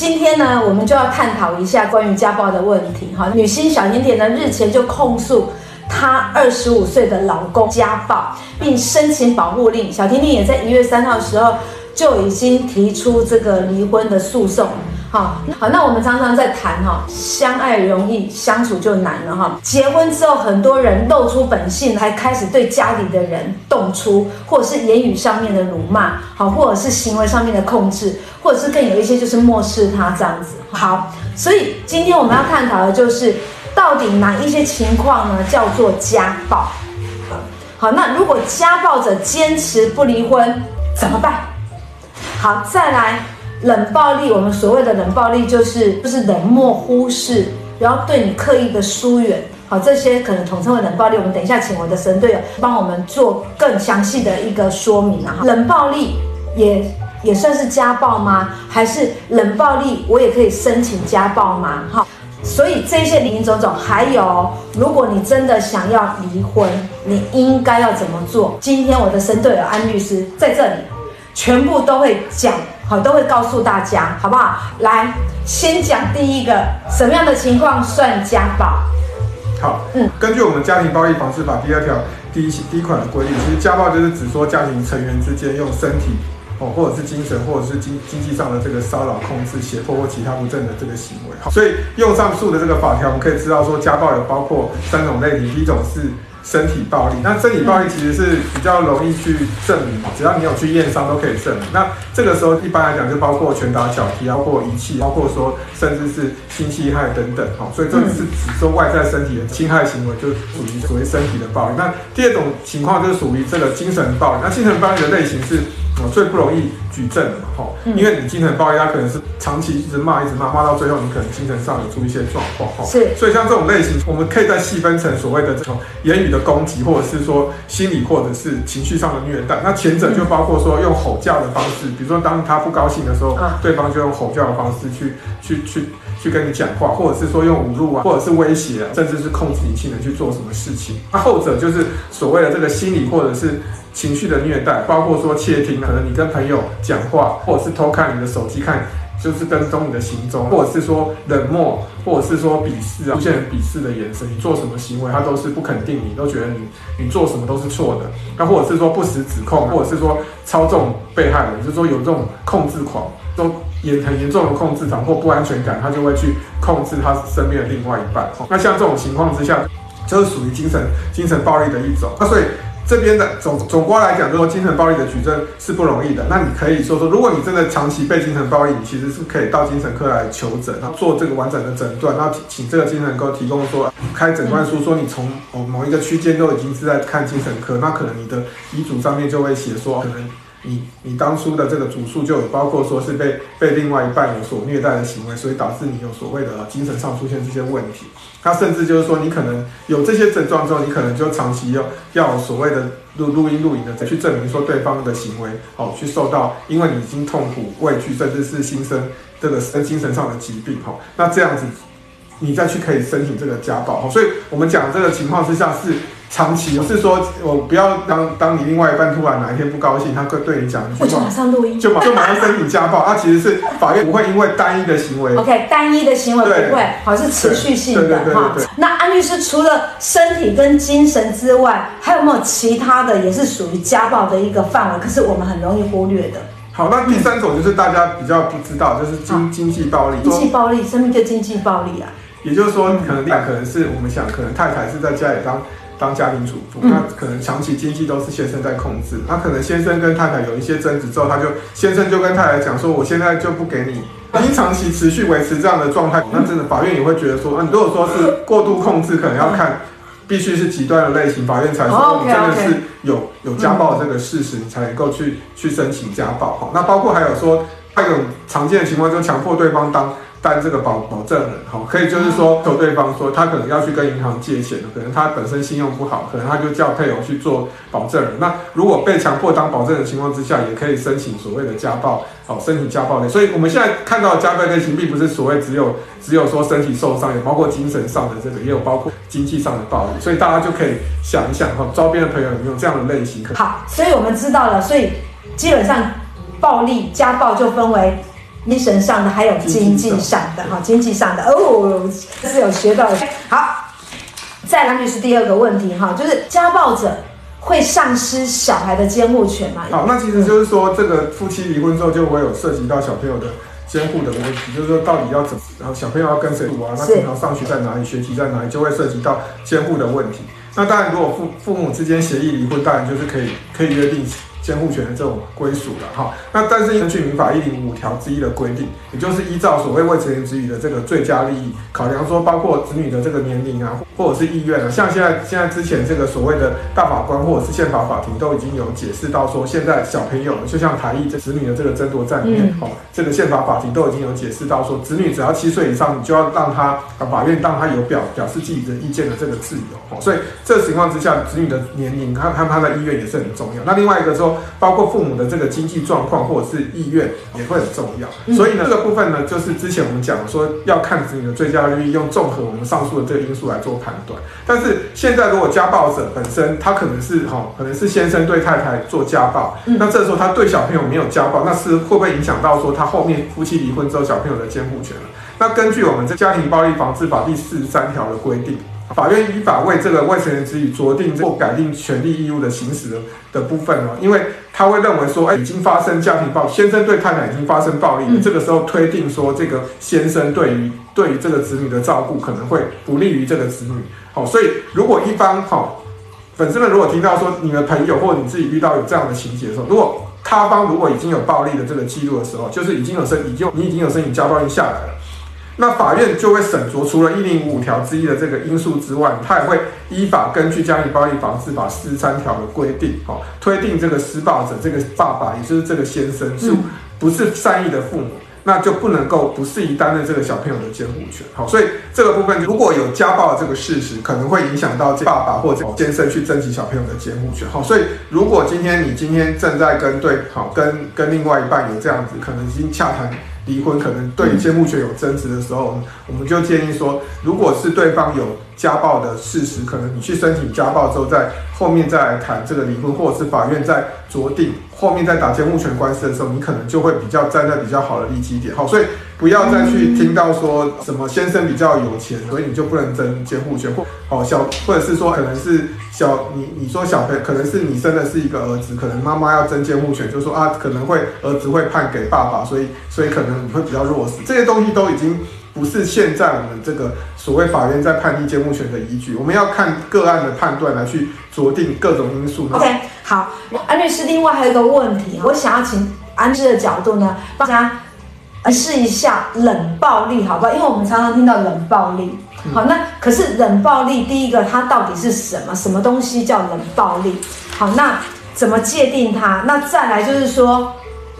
今天呢，我们就要探讨一下关于家暴的问题。哈，女星小甜甜呢日前就控诉她二十五岁的老公家暴，并申请保护令。小甜甜也在一月三号的时候就已经提出这个离婚的诉讼。好好，那我们常常在谈哈，相爱容易相处就难了哈。结婚之后，很多人露出本性，还开始对家里的人动粗，或者是言语上面的辱骂，好，或者是行为上面的控制，或者是更有一些就是漠视他这样子。好，所以今天我们要探讨的就是，到底哪一些情况呢叫做家暴？好，那如果家暴者坚持不离婚怎么办？好，再来。冷暴力，我们所谓的冷暴力就是就是冷漠忽视，然后对你刻意的疏远，好，这些可能统称为冷暴力。我们等一下请我的神队友帮我们做更详细的一个说明啊。冷暴力也也算是家暴吗？还是冷暴力我也可以申请家暴吗？哈，所以这些林林总总，还有如果你真的想要离婚，你应该要怎么做？今天我的神队友安律师在这里，全部都会讲。好，都会告诉大家，好不好？来，先讲第一个，什么样的情况算家暴？好，嗯，根据我们家庭暴力防治法第二条第一第一款的规定，其实家暴就是指说家庭成员之间用身体哦，或者是精神，或者是经经济上的这个骚扰、控制、胁迫或其他不正的这个行为。好，所以用上述的这个法条，我们可以知道说，家暴有包括三种类型，第一种是。身体暴力，那身体暴力其实是比较容易去证明，只要你有去验伤都可以证明。那这个时候一般来讲就包括拳打脚踢，包括遗弃，包括说甚至是性侵害等等。哈，所以这是指说外在身体的侵害行为，就属于所谓身体的暴力。那第二种情况就是属于这个精神暴力。那精神暴力的类型是。最不容易举证的嘛，吼，因为你精神暴力，他可能是长期一直骂，一直骂，骂到最后，你可能精神上有出一些状况，吼。是，所以像这种类型，我们可以再细分成所谓的这种言语的攻击，或者是说心理或者是情绪上的虐待。那前者就包括说用吼叫的方式，比如说当他不高兴的时候，对方就用吼叫的方式去去去去跟你讲话，或者是说用侮辱啊，或者是威胁啊，甚至是控制你亲人去做什么事情。那后者就是所谓的这个心理或者是。情绪的虐待，包括说窃听，可能你跟朋友讲话，或者是偷看你的手机看，就是跟踪你的行踪，或者是说冷漠，或者是说鄙视啊，出现鄙视的眼神，你做什么行为，他都是不肯定你，都觉得你你做什么都是错的。那或者是说不实指控，或者是说操纵被害人，就是说有这种控制狂，都严很严重的控制狂或不安全感，他就会去控制他身边的另外一半。那像这种情况之下，就是属于精神精神暴力的一种。那所以。这边的总总括来讲，就是说精神暴力的举证是不容易的。那你可以说说，如果你真的长期被精神暴力，你其实是可以到精神科来求诊，然后做这个完整的诊断，然后请这个精神科提供说开诊断书，说你从某某一个区间都已经是在看精神科，那可能你的遗嘱上面就会写说，可能。你你当初的这个主诉就有包括说是被被另外一半有所虐待的行为，所以导致你有所谓的精神上出现这些问题。他甚至就是说，你可能有这些症状之后，你可能就长期要要所谓的录录音录影的再去证明说对方的行为哦，去受到因为你已经痛苦畏惧，甚至是心生这个精神上的疾病哈，那这样子你再去可以申请这个家暴。哈所以我们讲这个情况之下是。长期不是说我不要当当你另外一半突然哪一天不高兴，他会对你讲一句话，我就马上录音，就马就马上申请家暴。他、啊、其实是法院不会因为单一的行为，OK，单一的行为不会，好是持续性的哈。那安律师除了身体跟精神之外，还有没有其他的也是属于家暴的一个范围？可是我们很容易忽略的。好，那第三种就是大家比较不知道，就是经经济暴力。经济暴力，什么叫经济暴力啊？也就是说，可能可能是我们想，可能太太是在家里当。当家庭主妇，那可能长期经济都是先生在控制。他可能先生跟太太有一些争执之后，他就先生就跟太太讲说：“我现在就不给你。”已经长期持续维持这样的状态，那真的法院也会觉得说：“嗯，如果说是过度控制，可能要看必须是极端的类型，法院才说你真的是有有家暴这个事实，你才能够去去申请家暴。”哈，那包括还有说，还有常见的情况就是强迫对方当。担这个保保证人，好，可以就是说求对方说他可能要去跟银行借钱，可能他本身信用不好，可能他就叫配偶去做保证人。那如果被强迫当保证人的情况之下，也可以申请所谓的家暴，好，申请家暴类。所以我们现在看到的家暴类型，并不是所谓只有只有说身体受伤，也包括精神上的这个，也有包括经济上的暴力。所以大家就可以想一想哈，周边的朋友有没有这样的类型？好，所以我们知道了，所以基本上暴力家暴就分为。精神上的，还有经济上的哈，经济上的哦，这是有学到的。好，再来就是第二个问题哈，就是家暴者会丧失小孩的监护权吗？好，那其实就是说，这个夫妻离婚之后就会有涉及到小朋友的监护的问题，就是说到底要怎么，然后小朋友要跟谁住啊？那平常上学在哪里，学习在哪里，就会涉及到监护的问题。那当然，如果父父母之间协议离婚，当然就是可以可以约定。监护权的这种归属了哈，那但是根据民法一零五条之一的规定，也就是依照所谓未成年子女的这个最佳利益考量，说包括子女的这个年龄啊，或者是意愿啊，像现在现在之前这个所谓的大法官或者是宪法法庭都已经有解释到说，现在小朋友就像台艺这子女的这个争夺战里面，哦，这个宪法法庭都已经有解释到说，子女只要七岁以上，你就要让他啊法院让他有表表示自己的意见的这个自由，哦，所以这个情况之下，子女的年龄他他他的意愿也是很重要。那另外一个说，包括父母的这个经济状况或者是意愿也会很重要，所以呢，这个部分呢，就是之前我们讲说要看子女的最佳利益，用综合我们上述的这个因素来做判断。但是现在如果家暴者本身他可能是哈，可能是先生对太太做家暴，那这时候他对小朋友没有家暴，那是会不会影响到说他后面夫妻离婚之后小朋友的监护权呢？那根据我们这家庭暴力防治法第四十三条的规定。法院依法为这个未成年子女酌定或改定权利义务的行使的的部分哦，因为他会认为说，哎，已经发生家庭暴，先生对太太已经发生暴力了，这个时候推定说，这个先生对于对于这个子女的照顾可能会不利于这个子女。好，所以如果一方好，粉丝们如果听到说你的朋友或你自己遇到有这样的情节的时候，如果他方如果已经有暴力的这个记录的时候，就是已经有申已经你已经有申请家暴令下来了。那法院就会审酌，除了一零五条之一的这个因素之外，他也会依法根据家庭暴力防治法四十三条的规定，好，推定这个施暴者这个爸爸，也就是这个先生，是不是善意的父母，那就不能够不适宜担任这个小朋友的监护权。好，所以这个部分如果有家暴的这个事实，可能会影响到爸爸或者先生去争取小朋友的监护权。好，所以如果今天你今天正在跟对，好，跟跟另外一半有这样子，可能已经洽谈。离婚可能对监护权有争执的时候，我们就建议说，如果是对方有家暴的事实，可能你去申请家暴之后，在后面再来谈这个离婚，或者是法院在酌定，后面再打监护权官司的时候，你可能就会比较站在比较好的立基点。好，所以不要再去听到说什么先生比较有钱，所以你就不能争监护权，或哦小，或者是说可能是小你你说小朋友可能是你生的是一个儿子，可能妈妈要争监护权，就说啊可能会儿子会判给爸爸，所以所以可能你会比较弱势，这些东西都已经。不是现在我们这个所谓法院在判定监护权的依据，我们要看个案的判断来去酌定各种因素。OK，好，安律师，另外还有一个问题，我想要请安律师的角度呢，大家试一下冷暴力，好不好？因为我们常常听到冷暴力，好，那可是冷暴力，第一个它到底是什么？什么东西叫冷暴力？好，那怎么界定它？那再来就是说。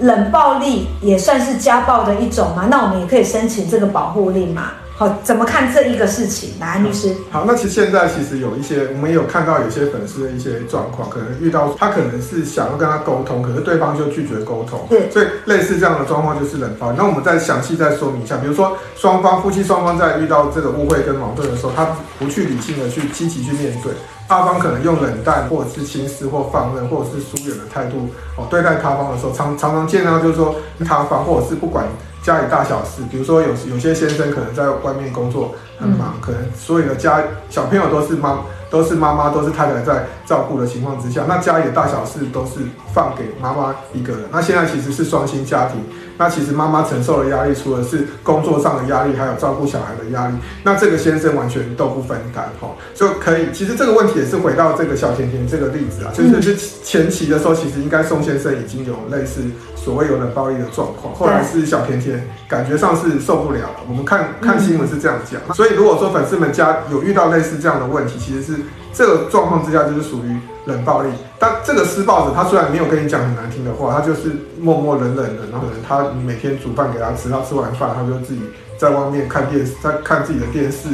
冷暴力也算是家暴的一种吗？那我们也可以申请这个保护令吗？好，怎么看这一个事情？来，安律师。好，那其实现在其实有一些，我们也有看到有些粉丝的一些状况，可能遇到他可能是想要跟他沟通，可是对方就拒绝沟通。对，所以类似这样的状况就是冷暴力。那我们再详细再说明一下，比如说双方夫妻双方在遇到这个误会跟矛盾的时候，他不去理性的去积极去面对。他方可能用冷淡，或者是轻视或放任，或者是疏远的态度哦，对待他方的时候，常常常见到就是说他方或者是不管家里大小事，比如说有有些先生可能在外面工作很忙，可能所有的家小朋友都是妈都是妈妈都是太太在照顾的情况之下，那家里的大小事都是放给妈妈一个人。那现在其实是双薪家庭。那其实妈妈承受的压力，除了是工作上的压力，还有照顾小孩的压力。那这个先生完全都不分担，哈，就可以。其实这个问题也是回到这个小甜甜这个例子啊，就是前期的时候，其实应该宋先生已经有类似所谓有冷暴力的状况，后来是小甜甜感觉上是受不了了。我们看看新闻是这样讲，所以如果说粉丝们家有遇到类似这样的问题，其实是这个状况之下就是属于。冷暴力，但这个施暴者他虽然没有跟你讲很难听的话，他就是默默忍忍的，然后可能他每天煮饭给他吃，他吃完饭他就自己在外面看电视，在看自己的电视，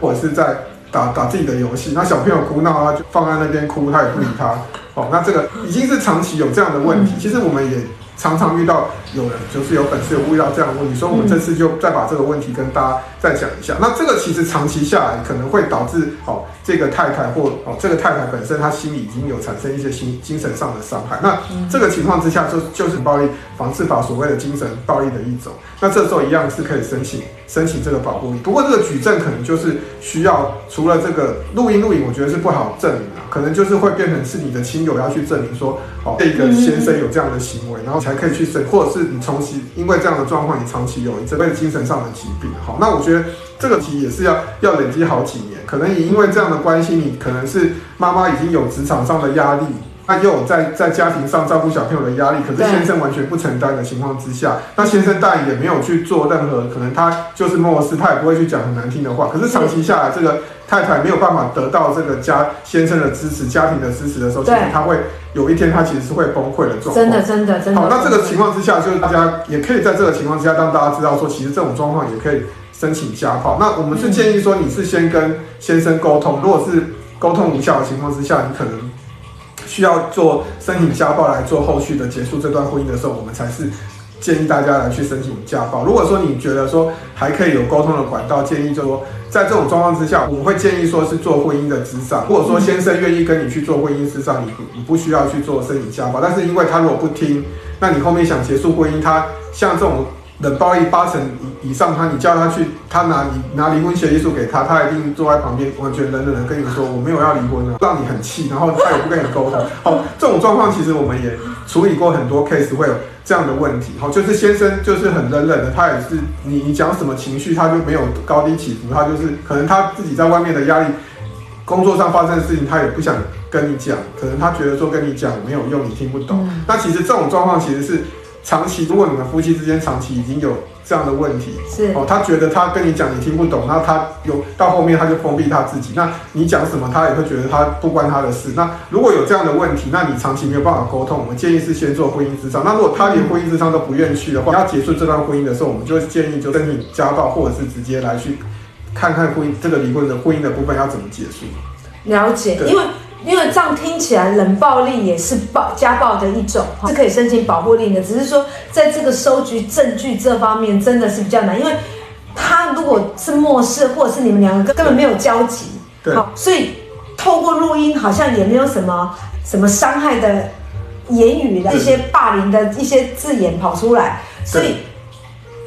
或者是在打打自己的游戏。那小朋友哭闹，他就放在那边哭，他也不理他。哦，那这个已经是长期有这样的问题。其实我们也常常遇到有人就是有本事有遇到这样的问题，所以我们这次就再把这个问题跟大家再讲一下。那这个其实长期下来可能会导致哦，这个太太或哦这个太太本身她心里已经有产生一些心精神上的伤害。那这个情况之下就就是暴力防治法所谓的精神暴力的一种。那这时候一样是可以申请申请这个保护令。不过这个举证可能就是需要除了这个录音录影，我觉得是不好证明啊，可能就是会变成是你的亲友要去证明说哦这个先生有这样的行为，然后才。可以去审，或者是你长期因为这样的状况，你长期有这类精神上的疾病。好，那我觉得这个题也是要要累积好几年，可能也因为这样的关系，你可能是妈妈已经有职场上的压力，那又有在在家庭上照顾小朋友的压力，可是先生完全不承担的情况之下，那先生当然也没有去做任何，可能他就是漠视，他也不会去讲很难听的话，可是长期下来，这个。太太没有办法得到这个家先生的支持、家庭的支持的时候，其实他会有一天，他其实是会崩溃的状况。真的，真的，真的。好，那这个情况之下，就是大家也可以在这个情况之下，让大家知道说，其实这种状况也可以申请家暴。那我们是建议说，你是先跟先生沟通，如果是沟通无效的情况之下，你可能需要做申请家暴来做后续的结束这段婚姻的时候，我们才是。建议大家来去申请家暴。如果说你觉得说还可以有沟通的管道，建议就说在这种状况之下，我们会建议说是做婚姻的咨商。如果说先生愿意跟你去做婚姻咨商，你你不需要去做申请家暴。但是因为他如果不听，那你后面想结束婚姻，他像这种冷暴力八成以以上，他你叫他去，他拿你拿离婚协议书给他，他一定坐在旁边完全冷冷的跟你说我没有要离婚啊，让你很气，然后他也不跟你沟通。好，这种状况其实我们也处理过很多 case 会有。这样的问题，好，就是先生就是很冷冷的，他也是你你讲什么情绪，他就没有高低起伏，他就是可能他自己在外面的压力，工作上发生的事情，他也不想跟你讲，可能他觉得说跟你讲没有用，你听不懂。嗯、那其实这种状况其实是长期，如果你们夫妻之间长期已经有。这样的问题是哦，他觉得他跟你讲你听不懂，那他有到后面他就封闭他自己，那你讲什么他也会觉得他不关他的事。那如果有这样的问题，那你长期没有办法沟通，我们建议是先做婚姻之商。那如果他连婚姻之商都不愿意去的话，要结束这段婚姻的时候，我们就建议就申请家暴，或者是直接来去看看婚姻这个离婚的婚姻的部分要怎么结束。了解，因为。因为这样听起来，冷暴力也是暴家暴的一种，是可以申请保护令的。只是说，在这个收集证据这方面，真的是比较难。因为他如果是漠视，或者是你们两个根本没有交集，对，好，所以透过录音，好像也没有什么什么伤害的言语的一些霸凌的一些字眼跑出来。所以，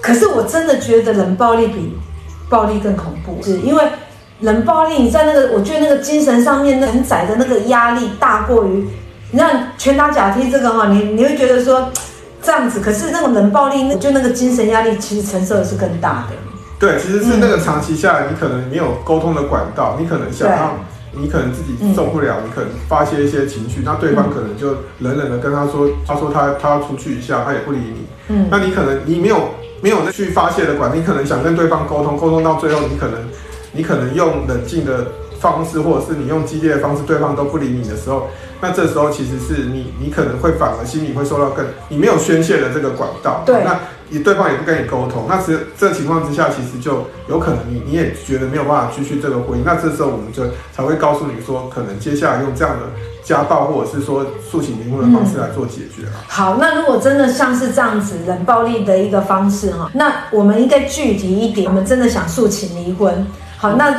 可是我真的觉得冷暴力比暴力更恐怖，是因为。冷暴力，你在那个，我觉得那个精神上面那承载的那个压力大过于，你看拳打脚踢这个哈，你你会觉得说这样子，可是那种冷暴力，那就那个精神压力其实承受的是更大的。对，其实是那个长期下来，你可能没有沟通的管道，你可能想要，你可能自己受不了，你可能发泄一些情绪，那对方可能就冷冷的跟他说，他说他他要出去一下，他也不理你。嗯，那你可能你没有没有去发泄的管，你可能想跟对方沟通，沟通到最后，你可能。你可能用冷静的方式，或者是你用激烈的方式，对方都不理你的时候，那这时候其实是你，你可能会反而心里会受到更，你没有宣泄的这个管道，对，那你对方也不跟你沟通，那其实这情况之下，其实就有可能你你也觉得没有办法继续这个婚姻，那这时候我们就才会告诉你说，可能接下来用这样的家暴或者是说诉请离婚的方式来做解决。嗯。好，那如果真的像是这样子冷暴力的一个方式哈，那我们应该具体一点，我们真的想诉请离婚。好，那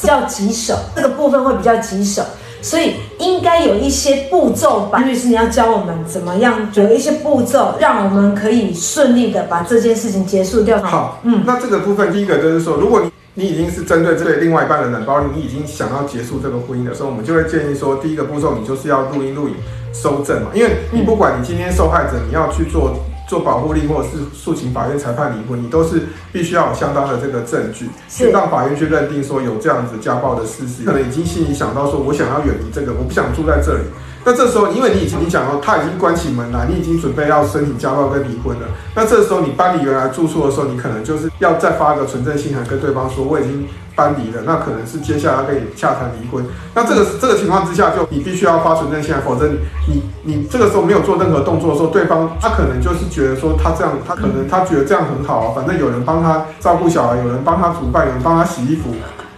比较棘手，这个部分会比较棘手，所以应该有一些步骤吧。律师，你要教我们怎么样，有一些步骤，让我们可以顺利的把这件事情结束掉。好，嗯，那这个部分第一个就是说，如果你你已经是针对这对另外一半的冷暴力，你已经想要结束这个婚姻的时候，我们就会建议说，第一个步骤你就是要录音录影收证嘛，因为你不管你今天受害者，你要去做。做保护令或者是诉请法院裁判离婚，你都是必须要有相当的这个证据，去让法院去认定说有这样子家暴的事实。可能已经心里想到说，我想要远离这个，我不想住在这里。那这时候，因为你已经你讲到他已经关起门来，你已经准备要申请家暴跟离婚了。那这时候你搬离原来住处的时候，你可能就是要再发个存证信函跟对方说，我已经。搬离了，那可能是接下来要跟你洽谈离婚。那这个这个情况之下，就你必须要发存证信函，否则你你你这个时候没有做任何动作的时候，对方他可能就是觉得说他这样，他可能他觉得这样很好啊，反正有人帮他照顾小孩，有人帮他煮饭，有人帮他洗衣服，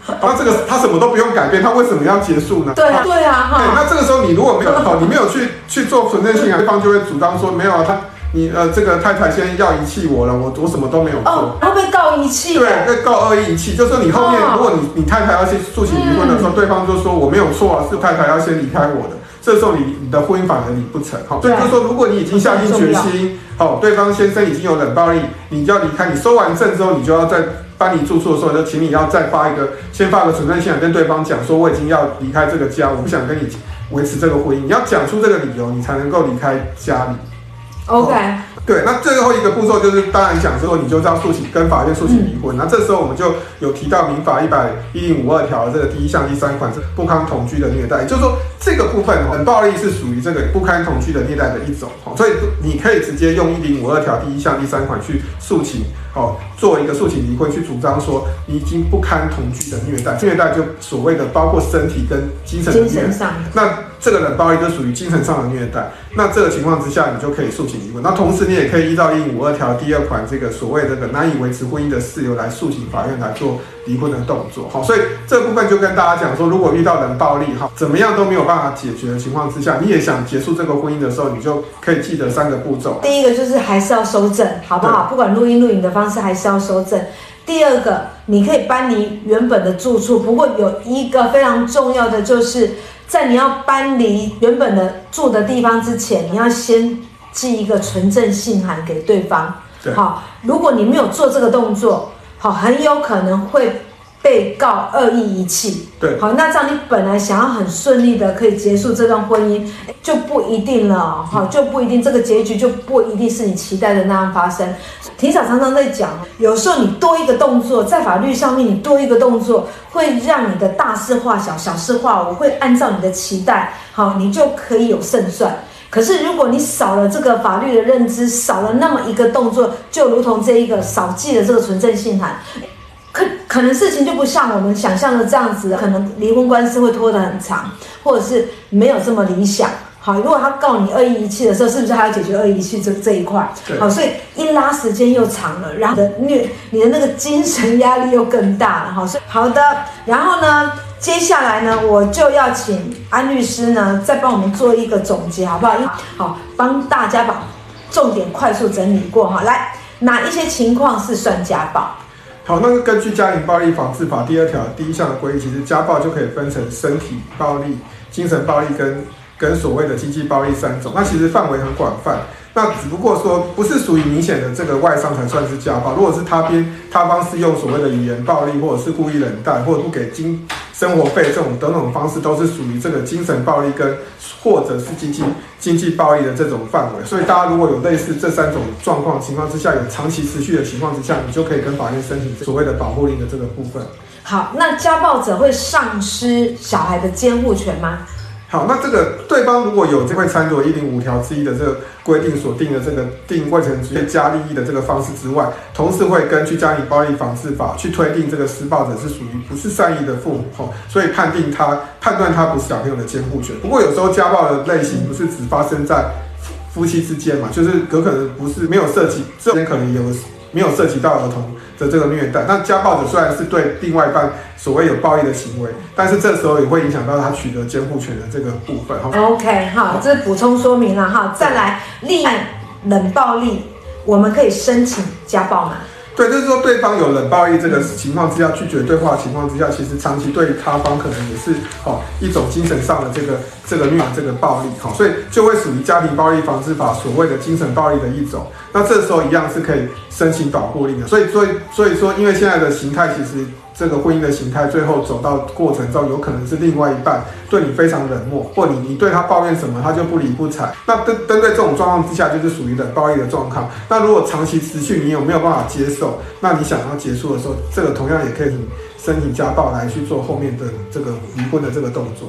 那这个他什么都不用改变，他为什么要结束呢？对啊，对啊，哈。那这个时候你如果没有好，你没有去 去做存证性啊，对方就会主张说没有啊，他。你呃这个太太先要遗弃我了，我我什么都没有做。哦，会被告遗弃？对，被告恶意遗弃，就是说你后面如果你你太太要去诉请离婚的时候，嗯、对方就说我没有错啊，是太太要先离开我的。这时候你你的婚姻反而离不成，哈，所以就是说，如果你已经下定决心，好，对方先生已经有冷暴力，你就要离开。你收完证之后，你就要在搬离住处的时候，就请你要再发一个，先发个存在信跟对方讲说，我已经要离开这个家，我不想跟你维持这个婚姻。你要讲出这个理由，你才能够离开家里。OK。对，那最后一个步骤就是，当然讲之后，你就是要诉请跟法院诉请离婚。那、嗯、这时候我们就有提到民法一百一零五二条的这个第一项第三款是不堪同居的虐待，也就是说这个部分很暴力是属于这个不堪同居的虐待的一种，所以你可以直接用一零五二条第一项第三款去诉请，哦，做一个诉请离婚，去主张说你已经不堪同居的虐待，虐待就所谓的包括身体跟精神的虐待，那这个冷暴力就属于精神上的虐待。那这个情况之下，你就可以诉请离婚。那同时你也可以依照一五二条第二款这个所谓这个难以维持婚姻的事由来诉请法院来做离婚的动作。好，所以这部分就跟大家讲说，如果遇到冷暴力哈，怎么样都没有办法解决的情况之下，你也想结束这个婚姻的时候，你就可以记得三个步骤。第一个就是还是要收证，好不好？不管录音录影的方式，还是要收证。第二个，你可以搬离原本的住处，不过有一个非常重要的就是。在你要搬离原本的住的地方之前，你要先寄一个存证信函给对方。对，好，如果你没有做这个动作，好，很有可能会。被告恶意遗弃，对，好，那这样你本来想要很顺利的可以结束这段婚姻，就不一定了，哈，就不一定这个结局就不一定是你期待的那样发生。庭长常常在讲，有时候你多一个动作，在法律上面你多一个动作，会让你的大事化小，小事化无，我会按照你的期待，好，你就可以有胜算。可是如果你少了这个法律的认知，少了那么一个动作，就如同这一个少记了这个存证信函。可可能事情就不像我们想象的这样子，可能离婚官司会拖得很长，或者是没有这么理想。好，如果他告你恶意遗弃的时候，是不是还要解决恶意遗弃这这一块？好，所以一拉时间又长了，然后的虐你的那个精神压力又更大了。好，所以好的，然后呢，接下来呢，我就要请安律师呢再帮我们做一个总结，好不好？好，帮大家把重点快速整理过哈。来，哪一些情况是算家暴？好，那根据《家庭暴力防治法》第二条第一项的规定，其实家暴就可以分成身体暴力、精神暴力跟跟所谓的经济暴力三种。那其实范围很广泛。那只不过说不是属于明显的这个外伤才算是家暴。如果是他边他方是用所谓的语言暴力，或者是故意冷淡，或者不给经生活费这种等等方式，都是属于这个精神暴力跟或者是经济。经济暴力的这种范围，所以大家如果有类似这三种状况情况之下，有长期持续的情况之下，你就可以跟法院申请所谓的保护令的这个部分。好，那家暴者会丧失小孩的监护权吗？好，那这个对方如果有这块参照一零五条之一的这个规定所定的这个定未成年加利益的这个方式之外，同时会根据家庭暴力防治法去推定这个施暴者是属于不是善意的父母，吼，所以判定他判断他不是小朋友的监护权。不过有时候家暴的类型不是只发生在夫妻之间嘛，就是有可能不是没有涉及，这边可能有没有涉及到儿童。的这个虐待，那家暴者虽然是对另外一半所谓有暴力的行为，但是这时候也会影响到他取得监护权的这个部分。OK，好，这是补充说明了哈。再来，另外冷暴力，我们可以申请家暴吗？对，就是说对方有冷暴力这个情况之下拒绝对话的情况之下，其实长期对他方可能也是哦一种精神上的这个这个虐这个暴力，好，所以就会属于家庭暴力防治法所谓的精神暴力的一种。那这时候一样是可以申请保护令的。所以所以所以说，因为现在的形态其实。这个婚姻的形态，最后走到过程中，有可能是另外一半对你非常冷漠，或你你对他抱怨什么，他就不理不睬。那针针对这种状况之下，就是属于冷暴力的状况。那如果长期持续，你有没有办法接受？那你想要结束的时候，这个同样也可以申请家暴来去做后面的这个离婚的这个动作。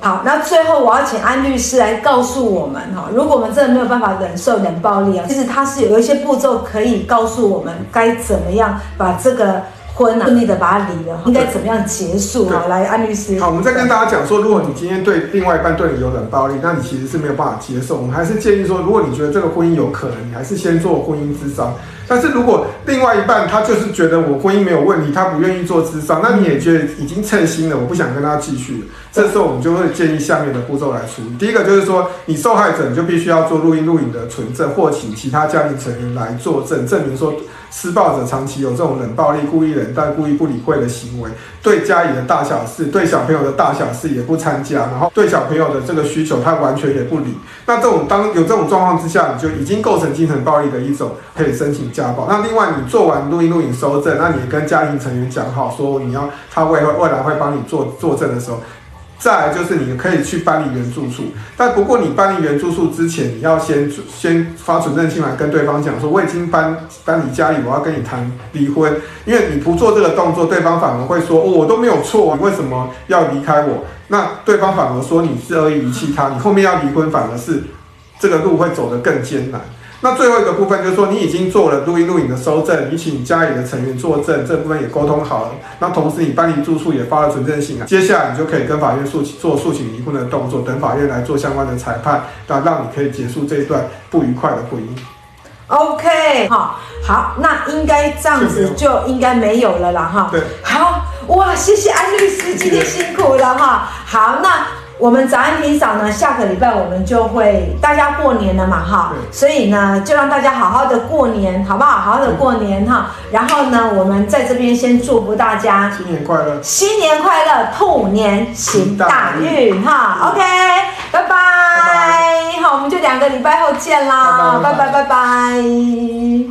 好，那最后我要请安律师来告诉我们哈，如果我们真的没有办法忍受冷暴力啊，其实他是有一些步骤可以告诉我们该怎么样把这个。婚啊，顺利的把它离了，应该怎么样结束啊？来，安律师。好，我们再跟大家讲说，如果你今天对另外一半对你有冷暴力，那你其实是没有办法接受。我们还是建议说，如果你觉得这个婚姻有可能，你还是先做婚姻咨商。但是如果另外一半他就是觉得我婚姻没有问题，他不愿意做咨商，那你也觉得已经称心了，我不想跟他继续。这时候我们就会建议下面的步骤来处理。第一个就是说，你受害者你就必须要做录音录影的存证，或请其他家庭成员来作证，证明说。施暴者长期有这种冷暴力、故意冷淡、故意不理会的行为，对家里的大小事、对小朋友的大小事也不参加，然后对小朋友的这个需求他完全也不理。那这种当有这种状况之下，你就已经构成精神暴力的一种，可以申请家暴。那另外，你做完录音录影收证，那你跟家庭成员讲好，说你要他未未来会帮你做作证的时候。再来就是你可以去搬离原住处，但不过你搬离原住处之前，你要先先发存证信来跟对方讲说，我已经搬搬离家里，我要跟你谈离婚，因为你不做这个动作，对方反而会说，哦，我都没有错，你为什么要离开我？那对方反而说你是恶意遗弃他，你后面要离婚反而是这个路会走得更艰难。那最后一个部分就是说，你已经做了录音录影的收证，你请家里的成员作证，这部分也沟通好了。那同时你搬离住处也发了存证信啊，接下来你就可以跟法院诉做诉请离婚的动作，等法院来做相关的裁判，那让你可以结束这一段不愉快的婚姻。OK，好，好，那应该这样子就应该没有了啦，哈。对，好，哇，谢谢安律师，今天辛苦了哈。好，那。我们早安霆嫂呢，下个礼拜我们就会大家过年了嘛，哈，所以呢，就让大家好好的过年，好不好？好好的过年哈。然后呢，我们在这边先祝福大家新年快乐，新年快乐，兔年行大运哈。OK，拜拜。好，我们就两个礼拜后见啦，拜拜拜拜。